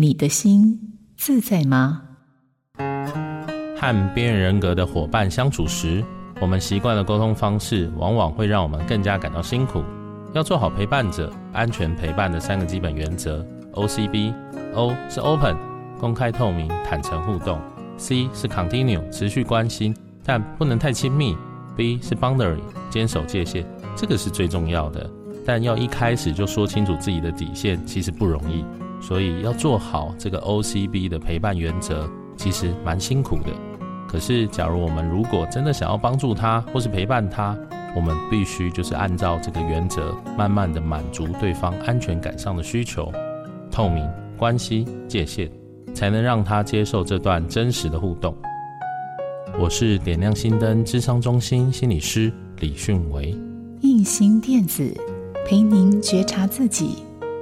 你的心自在吗？和边缘人格的伙伴相处时，我们习惯的沟通方式，往往会让我们更加感到辛苦。要做好陪伴者、安全陪伴的三个基本原则：OCB，O 是 Open，公开透明、坦诚互动；C 是 Continue，持续关心，但不能太亲密；B 是 Boundary，坚守界限。这个是最重要的。但要一开始就说清楚自己的底线，其实不容易。所以要做好这个 OCB 的陪伴原则，其实蛮辛苦的。可是，假如我们如果真的想要帮助他，或是陪伴他，我们必须就是按照这个原则，慢慢的满足对方安全感上的需求，透明、关系、界限，才能让他接受这段真实的互动。我是点亮心灯智商中心心理师李迅维，印心电子陪您觉察自己，